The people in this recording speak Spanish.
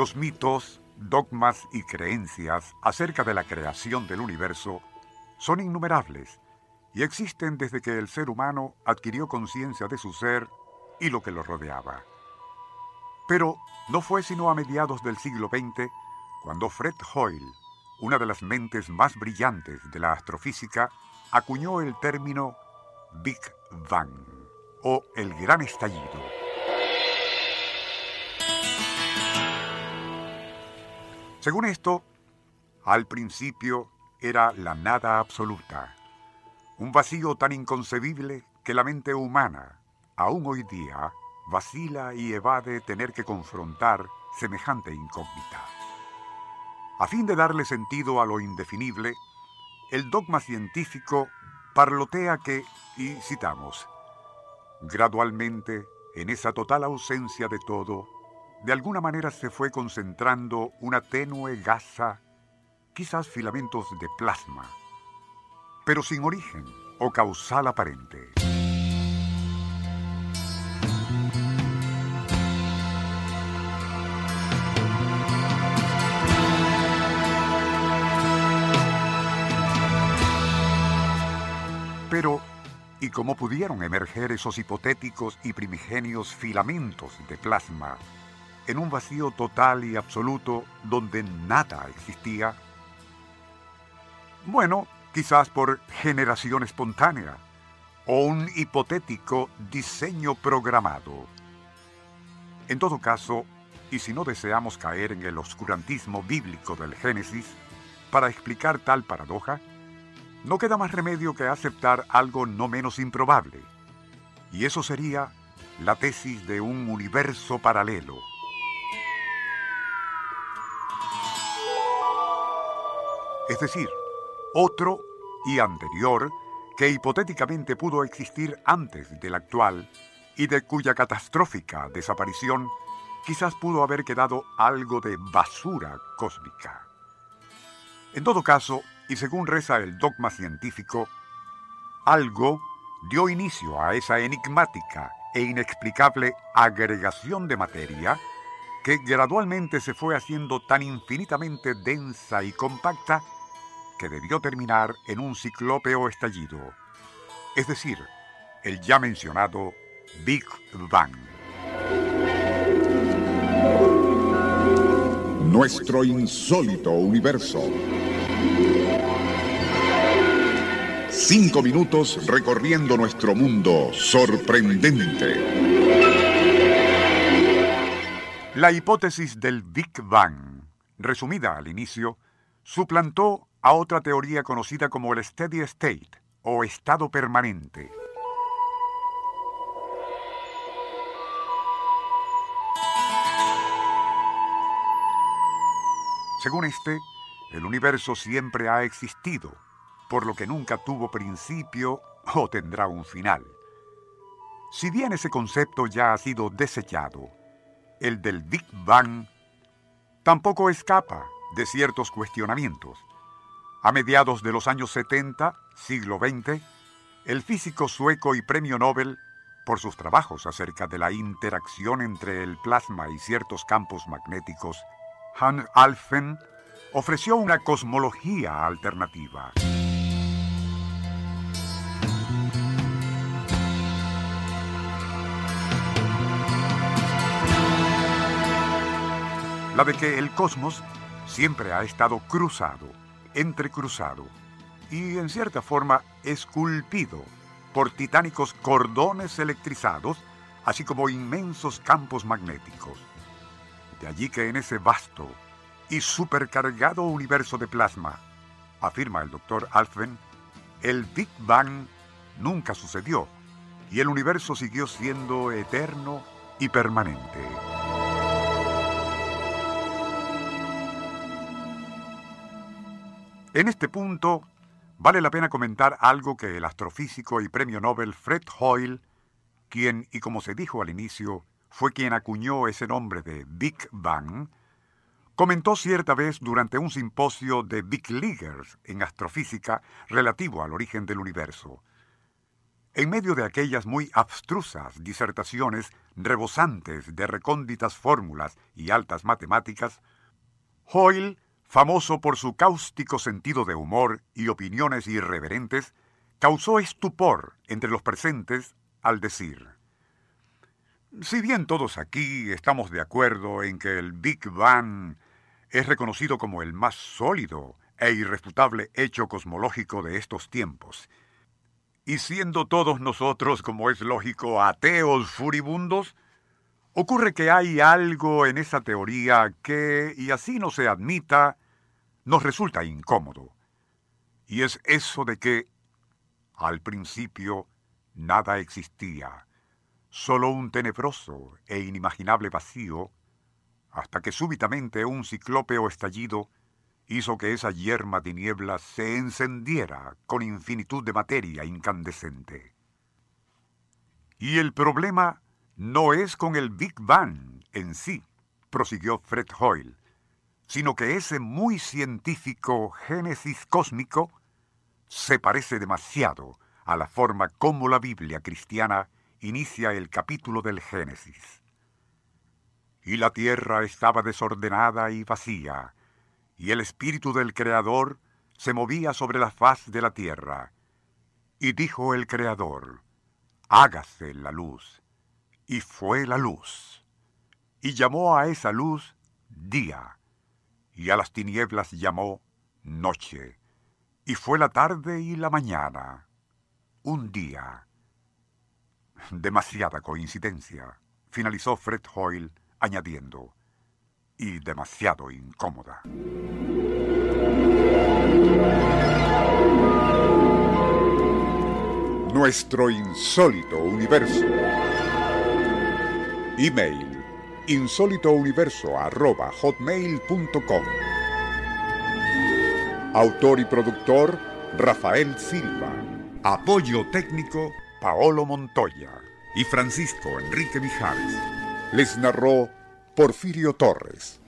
Los mitos, dogmas y creencias acerca de la creación del universo son innumerables y existen desde que el ser humano adquirió conciencia de su ser y lo que lo rodeaba. Pero no fue sino a mediados del siglo XX cuando Fred Hoyle, una de las mentes más brillantes de la astrofísica, acuñó el término Big Bang o el gran estallido. Según esto, al principio era la nada absoluta, un vacío tan inconcebible que la mente humana, aún hoy día, vacila y evade tener que confrontar semejante incógnita. A fin de darle sentido a lo indefinible, el dogma científico parlotea que, y citamos, gradualmente, en esa total ausencia de todo, de alguna manera se fue concentrando una tenue gasa, quizás filamentos de plasma, pero sin origen o causal aparente. Pero, ¿y cómo pudieron emerger esos hipotéticos y primigenios filamentos de plasma en un vacío total y absoluto donde nada existía? Bueno, quizás por generación espontánea o un hipotético diseño programado. En todo caso, y si no deseamos caer en el oscurantismo bíblico del Génesis, para explicar tal paradoja, no queda más remedio que aceptar algo no menos improbable, y eso sería la tesis de un universo paralelo es decir, otro y anterior que hipotéticamente pudo existir antes del actual y de cuya catastrófica desaparición quizás pudo haber quedado algo de basura cósmica. En todo caso, y según reza el dogma científico, algo dio inicio a esa enigmática e inexplicable agregación de materia que gradualmente se fue haciendo tan infinitamente densa y compacta que debió terminar en un ciclópeo estallido, es decir, el ya mencionado Big Bang. Nuestro insólito universo. Cinco minutos recorriendo nuestro mundo sorprendente. La hipótesis del Big Bang, resumida al inicio, suplantó a otra teoría conocida como el steady state o estado permanente. Según este, el universo siempre ha existido, por lo que nunca tuvo principio o tendrá un final. Si bien ese concepto ya ha sido desechado, el del Big Bang tampoco escapa de ciertos cuestionamientos. A mediados de los años 70, siglo XX, el físico sueco y premio Nobel, por sus trabajos acerca de la interacción entre el plasma y ciertos campos magnéticos, Hans Alphen ofreció una cosmología alternativa. La de que el cosmos siempre ha estado cruzado entrecruzado y en cierta forma esculpido por titánicos cordones electrizados, así como inmensos campos magnéticos. De allí que en ese vasto y supercargado universo de plasma, afirma el doctor Alphen, el Big Bang nunca sucedió y el universo siguió siendo eterno y permanente. En este punto, vale la pena comentar algo que el astrofísico y premio Nobel Fred Hoyle, quien, y como se dijo al inicio, fue quien acuñó ese nombre de Big Bang, comentó cierta vez durante un simposio de Big Leaguers en astrofísica relativo al origen del universo. En medio de aquellas muy abstrusas disertaciones rebosantes de recónditas fórmulas y altas matemáticas, Hoyle famoso por su cáustico sentido de humor y opiniones irreverentes, causó estupor entre los presentes al decir, si bien todos aquí estamos de acuerdo en que el Big Bang es reconocido como el más sólido e irrefutable hecho cosmológico de estos tiempos, y siendo todos nosotros, como es lógico, ateos furibundos, ocurre que hay algo en esa teoría que, y así no se admita, nos resulta incómodo. Y es eso de que, al principio, nada existía, solo un tenebroso e inimaginable vacío, hasta que súbitamente un ciclópeo estallido hizo que esa yerma de niebla se encendiera con infinitud de materia incandescente. Y el problema no es con el Big Bang en sí, prosiguió Fred Hoyle, sino que ese muy científico génesis cósmico se parece demasiado a la forma como la Biblia cristiana inicia el capítulo del Génesis. Y la tierra estaba desordenada y vacía, y el espíritu del Creador se movía sobre la faz de la tierra. Y dijo el Creador, hágase la luz. Y fue la luz. Y llamó a esa luz día y a las tinieblas llamó noche, y fue la tarde y la mañana, un día. Demasiada coincidencia, finalizó Fred Hoyle añadiendo, y demasiado incómoda. Nuestro insólito universo. Email insólitouniverso.hotmail.com Autor y productor Rafael Silva. Apoyo técnico Paolo Montoya y Francisco Enrique Mijares. Les narró Porfirio Torres.